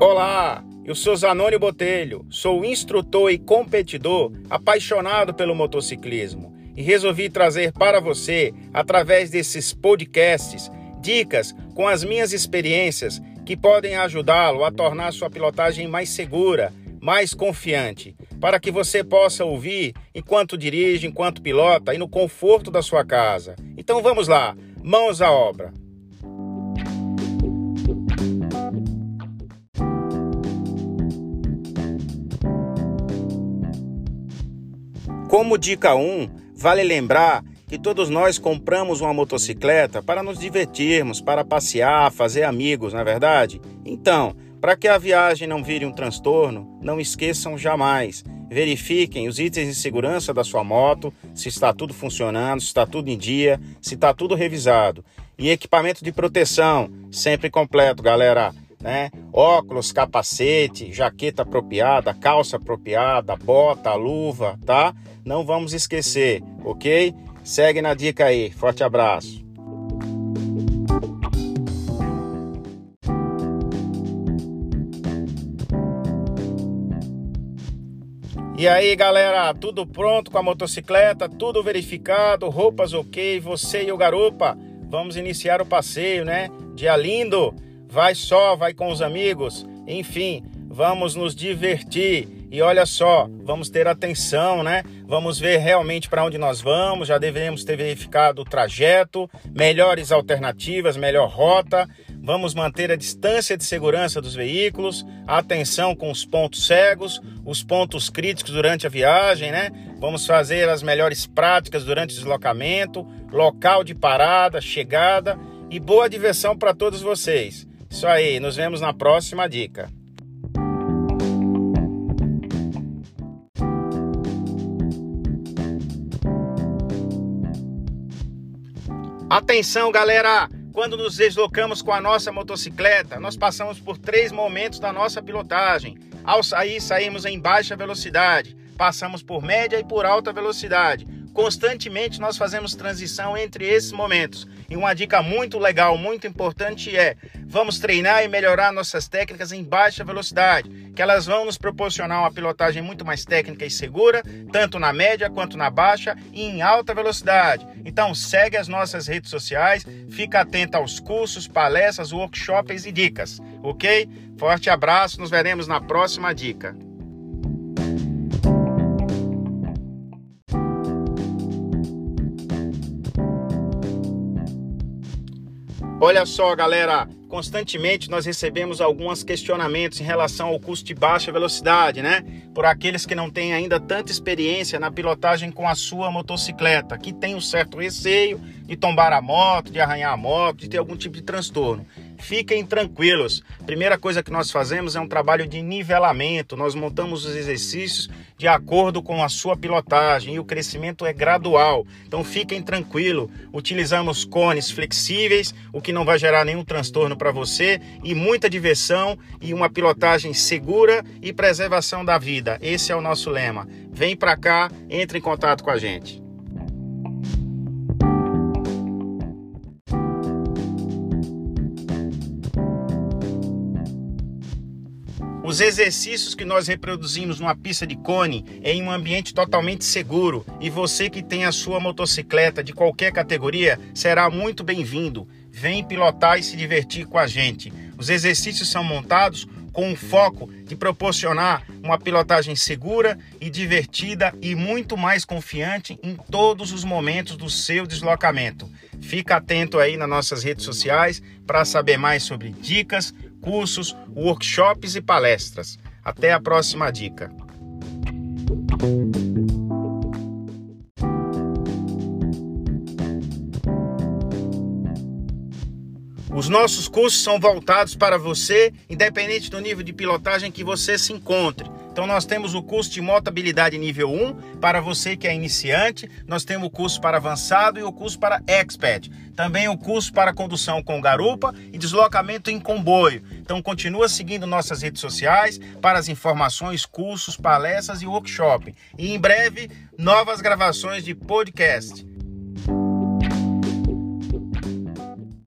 Olá, eu sou Zanoni Botelho, sou instrutor e competidor apaixonado pelo motociclismo e resolvi trazer para você, através desses podcasts, dicas com as minhas experiências que podem ajudá-lo a tornar sua pilotagem mais segura, mais confiante, para que você possa ouvir enquanto dirige, enquanto pilota e no conforto da sua casa. Então vamos lá, mãos à obra. Como dica 1, vale lembrar que todos nós compramos uma motocicleta para nos divertirmos, para passear, fazer amigos, não é verdade? Então, para que a viagem não vire um transtorno, não esqueçam jamais. Verifiquem os itens de segurança da sua moto, se está tudo funcionando, se está tudo em dia, se está tudo revisado. E equipamento de proteção, sempre completo, galera né? Óculos, capacete, jaqueta apropriada, calça apropriada, bota, luva, tá? Não vamos esquecer, ok? Segue na dica aí. Forte abraço. E aí, galera, tudo pronto com a motocicleta, tudo verificado, roupas ok, você e o garupa, vamos iniciar o passeio, né? Dia lindo vai só, vai com os amigos, enfim, vamos nos divertir. E olha só, vamos ter atenção, né? Vamos ver realmente para onde nós vamos. Já devemos ter verificado o trajeto, melhores alternativas, melhor rota. Vamos manter a distância de segurança dos veículos, atenção com os pontos cegos, os pontos críticos durante a viagem, né? Vamos fazer as melhores práticas durante o deslocamento, local de parada, chegada e boa diversão para todos vocês. Isso aí, nos vemos na próxima dica. Atenção, galera! Quando nos deslocamos com a nossa motocicleta, nós passamos por três momentos da nossa pilotagem. Ao sair, saímos em baixa velocidade, passamos por média e por alta velocidade Constantemente nós fazemos transição entre esses momentos. E uma dica muito legal, muito importante é: vamos treinar e melhorar nossas técnicas em baixa velocidade, que elas vão nos proporcionar uma pilotagem muito mais técnica e segura, tanto na média quanto na baixa e em alta velocidade. Então segue as nossas redes sociais, fica atento aos cursos, palestras, workshops e dicas, ok? Forte abraço, nos veremos na próxima dica. Olha só, galera, constantemente nós recebemos alguns questionamentos em relação ao custo de baixa velocidade, né? Por aqueles que não têm ainda tanta experiência na pilotagem com a sua motocicleta, que tem um certo receio de tombar a moto, de arranhar a moto, de ter algum tipo de transtorno. Fiquem tranquilos. Primeira coisa que nós fazemos é um trabalho de nivelamento. Nós montamos os exercícios de acordo com a sua pilotagem e o crescimento é gradual. Então fiquem tranquilos. Utilizamos cones flexíveis, o que não vai gerar nenhum transtorno para você e muita diversão e uma pilotagem segura e preservação da vida. Esse é o nosso lema. Vem para cá, entre em contato com a gente. Os exercícios que nós reproduzimos numa pista de cone em um ambiente totalmente seguro e você que tem a sua motocicleta de qualquer categoria será muito bem-vindo. Vem pilotar e se divertir com a gente. Os exercícios são montados com o foco de proporcionar uma pilotagem segura e divertida e muito mais confiante em todos os momentos do seu deslocamento. Fica atento aí nas nossas redes sociais para saber mais sobre dicas, cursos, workshops e palestras. Até a próxima dica. Os nossos cursos são voltados para você, independente do nível de pilotagem que você se encontre. Então nós temos o curso de motabilidade nível 1 para você que é iniciante, nós temos o curso para avançado e o curso para expert. Também o curso para condução com garupa e deslocamento em comboio. Então continua seguindo nossas redes sociais para as informações, cursos, palestras e workshop. E em breve novas gravações de podcast.